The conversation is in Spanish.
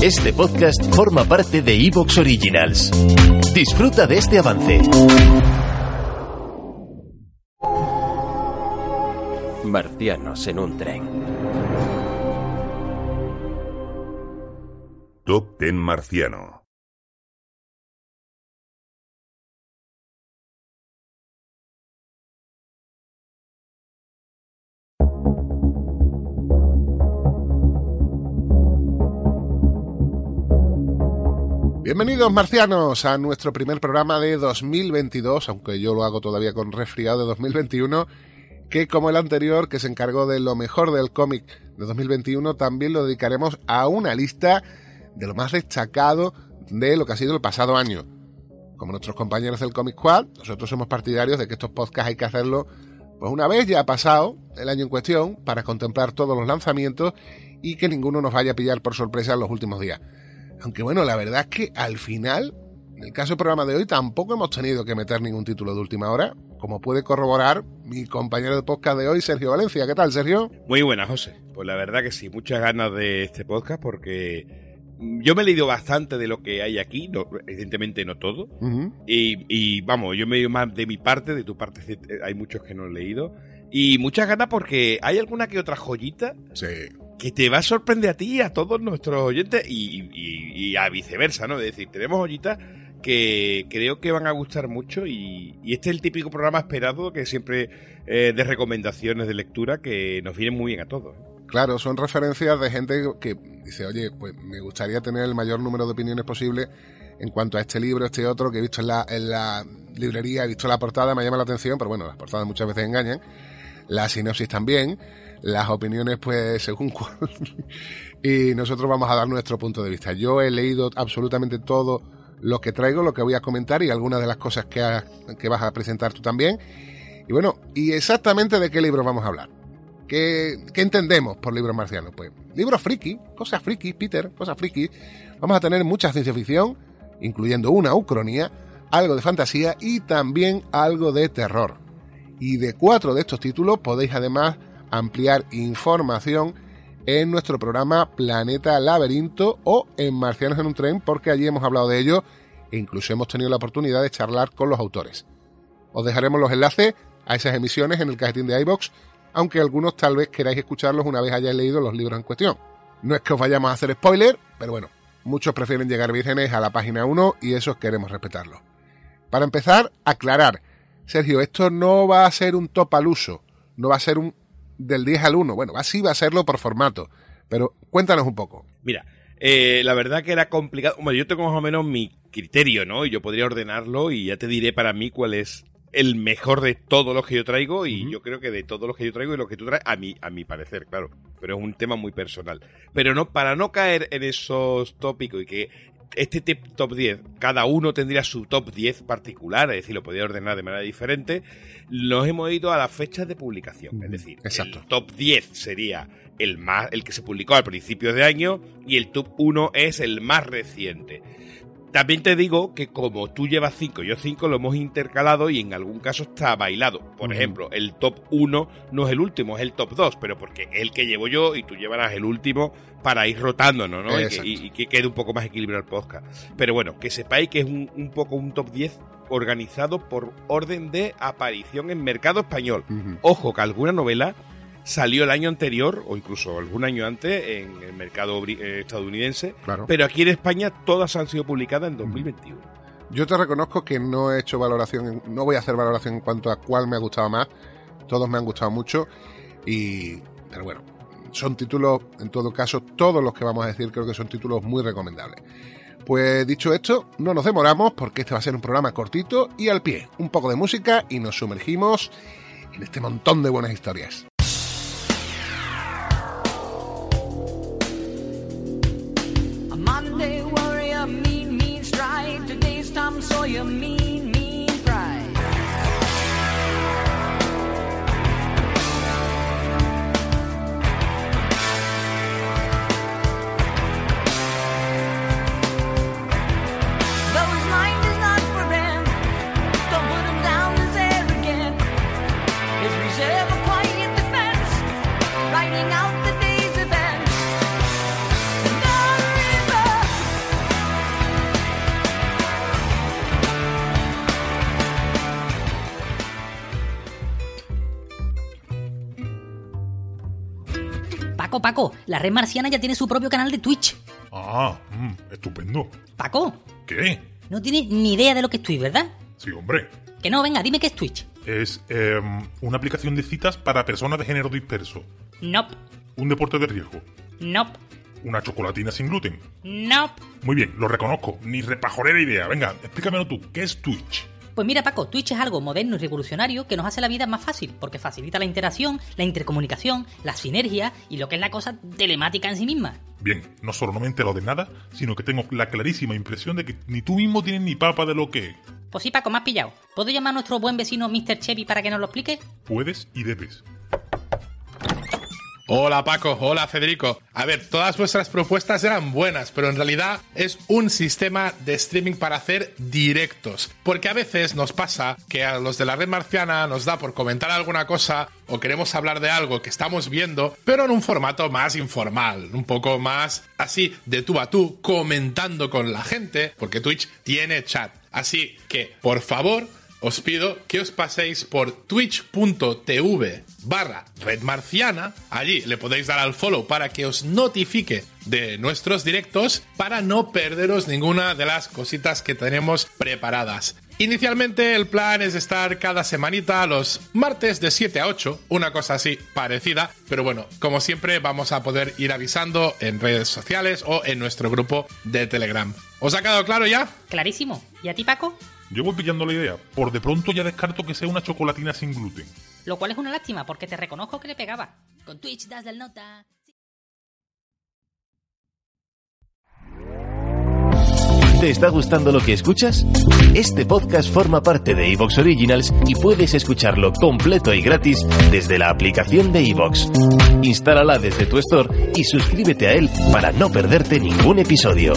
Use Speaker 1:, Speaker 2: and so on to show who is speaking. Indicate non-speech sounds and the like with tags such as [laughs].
Speaker 1: Este podcast forma parte de Evox Originals. Disfruta de este avance. Marcianos en un tren.
Speaker 2: Top Ten Marciano.
Speaker 3: Bienvenidos marcianos a nuestro primer programa de 2022, aunque yo lo hago todavía con resfriado de 2021, que como el anterior, que se encargó de lo mejor del cómic de 2021, también lo dedicaremos a una lista de lo más destacado de lo que ha sido el pasado año. Como nuestros compañeros del Comic Squad, nosotros somos partidarios de que estos podcasts hay que hacerlo pues una vez ya pasado el año en cuestión para contemplar todos los lanzamientos y que ninguno nos vaya a pillar por sorpresa en los últimos días. Aunque bueno, la verdad es que al final, en el caso del programa de hoy, tampoco hemos tenido que meter ningún título de última hora, como puede corroborar mi compañero de podcast de hoy, Sergio Valencia. ¿Qué tal, Sergio?
Speaker 4: Muy buenas, José. Pues la verdad que sí, muchas ganas de este podcast porque yo me he leído bastante de lo que hay aquí, no, evidentemente no todo. Y, y, vamos, yo me he leído más de mi parte, de tu parte hay muchos que no he leído. Y muchas ganas porque hay alguna que otra joyita
Speaker 3: Sí.
Speaker 4: Que te va a sorprender a ti y a todos nuestros oyentes y, a viceversa, ¿no? Es decir, tenemos joyitas que creo que van a gustar mucho y, este es el típico programa esperado que siempre eh, de recomendaciones de lectura que nos vienen muy bien a todos.
Speaker 3: Claro, son referencias de gente que dice, oye, pues me gustaría tener el mayor número de opiniones posible en cuanto a este libro, este otro, que he visto en la, en la librería, he visto la portada, me llama la atención, pero bueno, las portadas muchas veces engañan, la sinopsis también, las opiniones pues según cuál, [laughs] y nosotros vamos a dar nuestro punto de vista. Yo he leído absolutamente todo lo que traigo, lo que voy a comentar y algunas de las cosas que, que vas a presentar tú también. Y bueno, ¿y exactamente de qué libro vamos a hablar? ¿Qué, qué entendemos por libros marcianos? Pues libros friki, cosas friki, Peter, cosas friki. Vamos a tener mucha ciencia ficción, incluyendo una ucronía, algo de fantasía y también algo de terror. Y de cuatro de estos títulos podéis además ampliar información en nuestro programa Planeta Laberinto o en Marcianos en un tren, porque allí hemos hablado de ello e incluso hemos tenido la oportunidad de charlar con los autores. Os dejaremos los enlaces a esas emisiones en el cajetín de iBox, aunque algunos tal vez queráis escucharlos una vez hayáis leído los libros en cuestión. No es que os vayamos a hacer spoiler, pero bueno, muchos prefieren llegar vírgenes a la página 1 y eso queremos respetarlo. Para empezar, aclarar, Sergio, esto no va a ser un top al uso, no va a ser un del 10 al 1, bueno, así va a serlo por formato, pero cuéntanos un poco.
Speaker 4: Mira, eh, la verdad que era complicado. Bueno, yo tengo más o menos mi criterio, ¿no? Y yo podría ordenarlo y ya te diré para mí cuál es el mejor de todos los que yo traigo y yo creo que de todos los que yo traigo y los que tú traes, a mi, a mi parecer, claro. Pero es un tema muy personal. Pero no, para no caer en esos tópicos y que este top 10, cada uno tendría su top 10 particular, es decir, lo podría ordenar de manera diferente, nos hemos ido a las fechas de publicación. Es decir,
Speaker 3: exacto.
Speaker 4: el top 10 sería el más el que se publicó al principio de año y el top 1 es el más reciente. También te digo que como tú llevas 5 y yo 5 lo hemos intercalado y en algún caso está bailado. Por ejemplo, el top 1 no es el último, es el top 2, pero porque es el que llevo yo y tú llevarás el último para ir rotándonos, ¿no? Y que,
Speaker 3: Exacto.
Speaker 4: y- y que quede un poco más equilibrado el podcast. Pero bueno, que sepáis que es un, un poco un top 10 organizado por orden de aparición en mercado español. Ojo que alguna novela salió el año anterior o incluso algún año antes en el mercado eh, estadounidense,
Speaker 3: Claro.
Speaker 4: pero aquí en España todas han sido publicadas en 2021.
Speaker 3: Yo te reconozco que no he hecho valoración, no voy a hacer valoración en cuanto a cuál me ha gustado más. Todos me han gustado mucho y, pero bueno, son títulos, en todo caso, todos los que vamos a decir creo que son títulos muy recomendables. Pues dicho esto, no nos demoramos porque este va a ser un programa cortito y al pie. Un poco de música y nos sumergimos en este montón de buenas historias.
Speaker 5: you mean.
Speaker 6: Paco, Paco, la red marciana ya tiene su propio canal de Twitch.
Speaker 7: Ah, mm, estupendo.
Speaker 6: Paco,
Speaker 7: ¿Qué?
Speaker 6: no tienes ni idea de lo que es Twitch, ¿verdad?
Speaker 7: Sí, hombre.
Speaker 6: Que no, venga, dime qué es Twitch.
Speaker 7: Es em, una aplicación de citas para personas de género disperso.
Speaker 6: Nope,
Speaker 7: Un deporte de riesgo.
Speaker 6: nope,
Speaker 7: Una chocolatina sin gluten.
Speaker 6: nope.
Speaker 7: Muy bien, lo reconozco. Ni repajorera idea. Venga, explícamelo tú. ¿Qué es Twitch?
Speaker 6: Pues mira, Paco, Twitch es algo moderno y revolucionario que nos hace la vida más fácil, porque facilita la interacción, la intercomunicación, la sinergia y lo que es la cosa telemática en sí misma.
Speaker 7: Bien, no solo no me de nada, sino que tengo la clarísima impresión de que ni tú mismo tienes ni papa de lo que es.
Speaker 6: Pues sí, Paco, has pillado. ¿Puedo llamar a nuestro buen vecino Mr. Chevy para que nos lo explique?
Speaker 7: Puedes y debes.
Speaker 8: Hola Paco, hola Federico. A ver, todas vuestras propuestas eran buenas, pero en realidad es un sistema de streaming para hacer directos. Porque a veces nos pasa que a los de la red marciana nos da por comentar alguna cosa o queremos hablar de algo que estamos viendo, pero en un formato más informal, un poco más así de tú a tú, comentando con la gente, porque Twitch tiene chat. Así que, por favor, os pido que os paséis por twitch.tv barra red marciana. Allí le podéis dar al follow para que os notifique de nuestros directos para no perderos ninguna de las cositas que tenemos preparadas. Inicialmente el plan es estar cada semanita los martes de 7 a 8, una cosa así parecida, pero bueno, como siempre vamos a poder ir avisando en redes sociales o en nuestro grupo de Telegram. ¿Os ha quedado claro ya?
Speaker 6: Clarísimo. ¿Y a ti, Paco?
Speaker 7: Yo voy pillando la idea. Por de pronto ya descarto que sea una chocolatina sin gluten.
Speaker 6: Lo cual es una lástima, porque te reconozco que le pegaba. Con Twitch das del nota.
Speaker 1: ¿Te está gustando lo que escuchas? Este podcast forma parte de Evox Originals y puedes escucharlo completo y gratis desde la aplicación de Evox. Instálala desde tu store y suscríbete a él para no perderte ningún episodio.